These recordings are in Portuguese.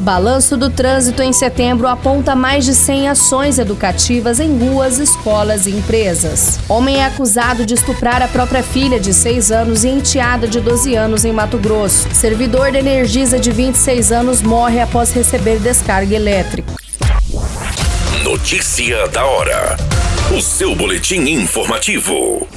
Balanço do trânsito em setembro aponta mais de 100 ações educativas em ruas, escolas e empresas. Homem é acusado de estuprar a própria filha de 6 anos e enteada de 12 anos em Mato Grosso. Servidor da Energisa de 26 anos morre após receber descarga elétrica. Notícia da hora. O seu boletim informativo.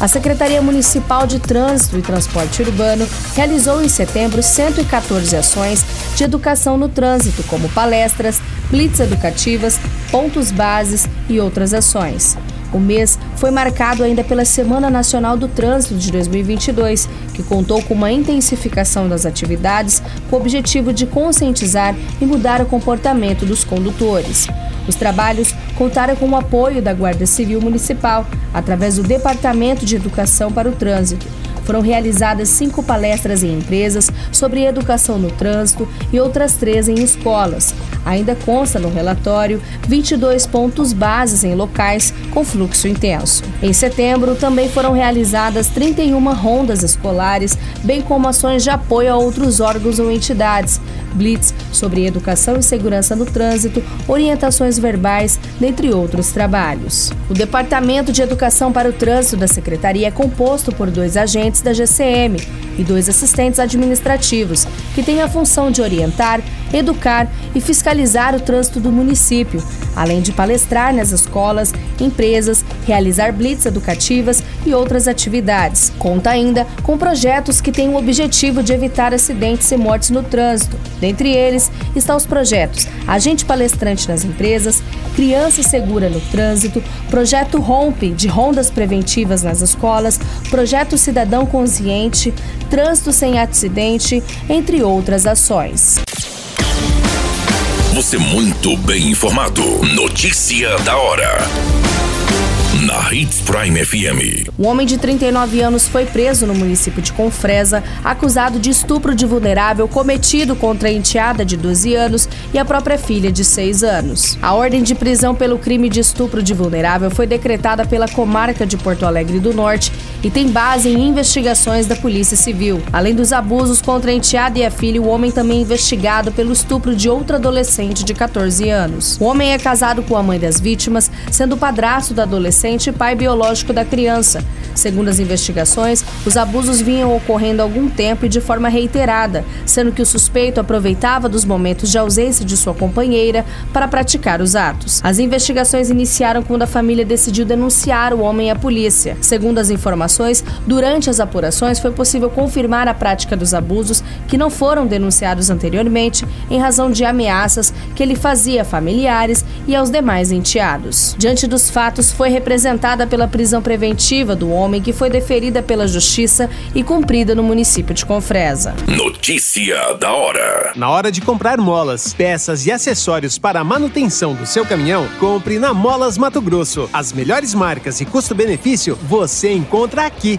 A Secretaria Municipal de Trânsito e Transporte Urbano realizou em setembro 114 ações de educação no trânsito, como palestras, blitz educativas, pontos bases e outras ações. O mês foi marcado ainda pela Semana Nacional do Trânsito de 2022, que contou com uma intensificação das atividades com o objetivo de conscientizar e mudar o comportamento dos condutores. Os trabalhos contaram com o apoio da Guarda Civil Municipal, através do Departamento de Educação para o Trânsito. Foram realizadas cinco palestras em empresas sobre educação no trânsito e outras três em escolas. Ainda consta no relatório 22 pontos bases em locais com fluxo intenso. Em setembro, também foram realizadas 31 rondas escolares, bem como ações de apoio a outros órgãos ou entidades, blitz sobre educação e segurança no trânsito, orientações verbais, dentre outros trabalhos. O Departamento de Educação para o Trânsito da Secretaria é composto por dois agentes da GCM e dois assistentes administrativos, que têm a função de orientar, educar e fiscalizar o trânsito do município, além de palestrar nas escolas, empresas, realizar blitz educativas e outras atividades. Conta ainda com projetos que têm o objetivo de evitar acidentes e mortes no trânsito. Dentre eles estão os projetos Agente Palestrante nas Empresas, Criança Segura no Trânsito, Projeto Rompe, de rondas preventivas nas escolas, Projeto Cidadão Consciente, Trânsito Sem Acidente, entre outras ações. Você muito bem informado. Notícia da hora Hits Prime FM. Um homem de 39 anos foi preso no município de Confresa, acusado de estupro de vulnerável cometido contra a enteada de 12 anos e a própria filha de 6 anos. A ordem de prisão pelo crime de estupro de vulnerável foi decretada pela comarca de Porto Alegre do Norte e tem base em investigações da Polícia Civil. Além dos abusos contra a enteada e a filha, o homem também é investigado pelo estupro de outra adolescente de 14 anos. O homem é casado com a mãe das vítimas, sendo padrasto da adolescente pai biológico da criança. Segundo as investigações, os abusos vinham ocorrendo há algum tempo e de forma reiterada, sendo que o suspeito aproveitava dos momentos de ausência de sua companheira para praticar os atos. As investigações iniciaram quando a família decidiu denunciar o homem à polícia. Segundo as informações, durante as apurações foi possível confirmar a prática dos abusos que não foram denunciados anteriormente em razão de ameaças que ele fazia a familiares e aos demais enteados. Diante dos fatos, foi pela prisão preventiva do homem homem que foi deferida pela Justiça e cumprida no município de Confresa. Notícia da hora. Na hora de comprar molas, peças e acessórios para a manutenção do seu caminhão, compre na Molas Mato Grosso. As melhores marcas e custo-benefício você encontra aqui.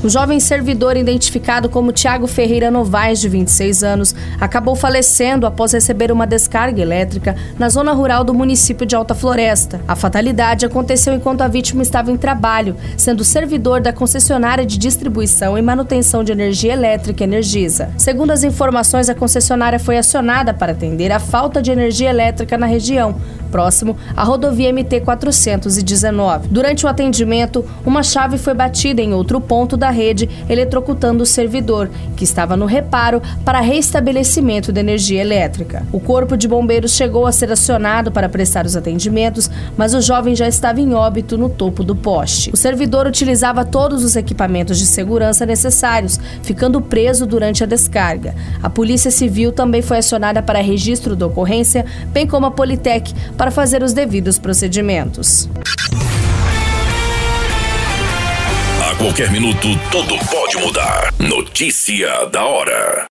O jovem servidor, identificado como Tiago Ferreira Novaes, de 26 anos, acabou falecendo após receber uma descarga elétrica na zona rural do município de Alta Floresta. A fatalidade aconteceu enquanto a vítima estava em trabalho, sendo servidor da concessionária de distribuição e manutenção de energia elétrica Energisa. Segundo as informações, a concessionária foi acionada para atender a falta de energia elétrica na região, próximo à rodovia MT 419. Durante o atendimento, uma chave foi batida em outro ponto da rede, eletrocutando o servidor, que estava no reparo para restabelecimento da energia elétrica. O corpo de bombeiros chegou a ser acionado para prestar os atendimentos, mas o jovem já estava em óbito no topo do poste. O servidor utilizava todos os equipamentos de segurança necessários, ficando preso durante a descarga. A Polícia Civil também foi acionada para registro da ocorrência, bem como a Politec, para fazer os devidos procedimentos. A qualquer minuto, tudo pode mudar. Notícia da hora.